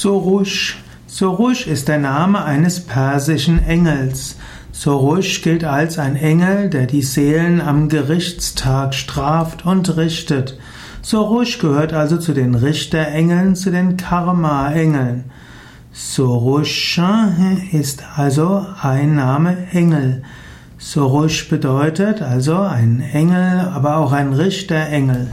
Sorush. Surush ist der Name eines persischen Engels. Sorush gilt als ein Engel, der die Seelen am Gerichtstag straft und richtet. Sorush gehört also zu den Richterengeln, zu den Karma-Engeln. Sorush ist also ein Name Engel. Sorush bedeutet also ein Engel, aber auch ein Richterengel.